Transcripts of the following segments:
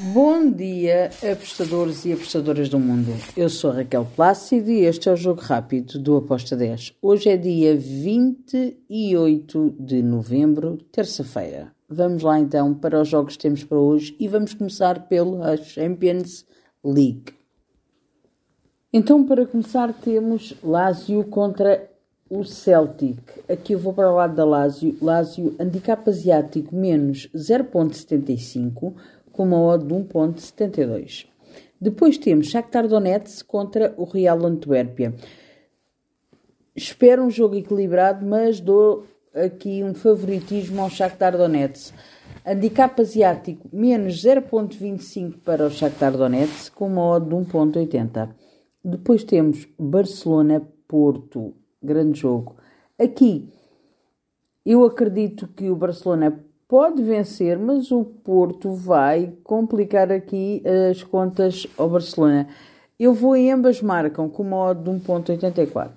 Bom dia, apostadores e apostadoras do mundo. Eu sou Raquel Plácido e este é o Jogo Rápido do Aposta 10. Hoje é dia 28 de novembro, terça-feira. Vamos lá então para os jogos que temos para hoje e vamos começar pela Champions League. Então, para começar, temos Lazio contra o Celtic. Aqui eu vou para o lado da Lazio. Lazio, handicap asiático menos 0.75 com uma odd de 1.72. Depois temos Shakhtar Donetsk contra o Real Antuérpia. Espero um jogo equilibrado, mas dou aqui um favoritismo ao Shakhtar Donetsk. Handicap asiático menos 0.25 para o Shakhtar Donetsk com uma odd de 1.80. Depois temos Barcelona-Porto, grande jogo. Aqui eu acredito que o Barcelona pode vencer, mas o Porto vai complicar aqui as contas ao Barcelona. Eu vou em ambas marcam com uma de 1.84.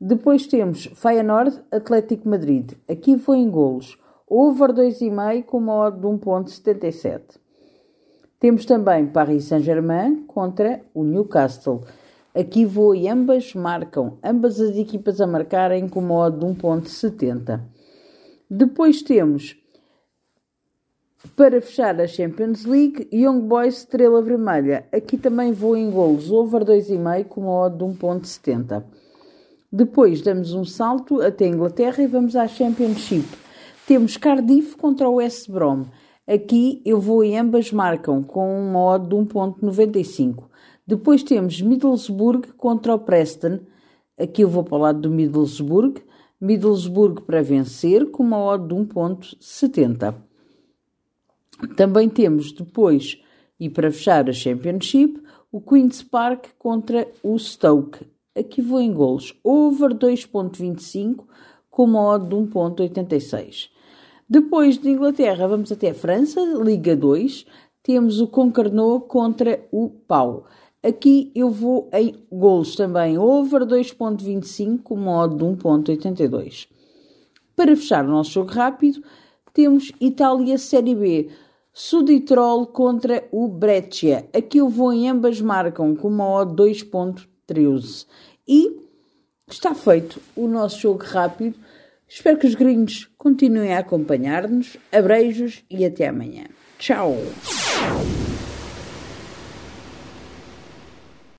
Depois temos Feyenoord, Atlético Madrid. Aqui vou em golos. Over 2,5 com uma de 1.77. Temos também Paris Saint-Germain contra o Newcastle. Aqui vou e ambas marcam, ambas as equipas a marcarem com uma de 1.70. Depois temos para fechar a Champions League, Young Boys Estrela Vermelha. Aqui também vou em golos, over 2,5 com uma odd de 1.70. Depois damos um salto até a Inglaterra e vamos à Championship. Temos Cardiff contra o West Brom. Aqui eu vou e ambas marcam com uma odd de 1.95. Depois temos Middlesbrough contra o Preston. Aqui eu vou para o lado do Middlesbrough. Middlesbrough para vencer com uma odd de 1.70. Também temos depois, e para fechar a Championship, o Queen's Park contra o Stoke. Aqui vou em golos. Over 2.25 com uma odd de 1.86. Depois de Inglaterra, vamos até a França, Liga 2. Temos o Concarneau contra o Pau. Aqui eu vou em golos também. Over 2.25 com uma odd de 1.82. Para fechar o nosso jogo rápido, temos Itália Série B. Suditrol contra o Breccia. Aqui eu vou em ambas marcam com uma odd 2.13. E está feito o nosso jogo rápido. Espero que os gringos continuem a acompanhar-nos. Abreijos e até amanhã. Tchau!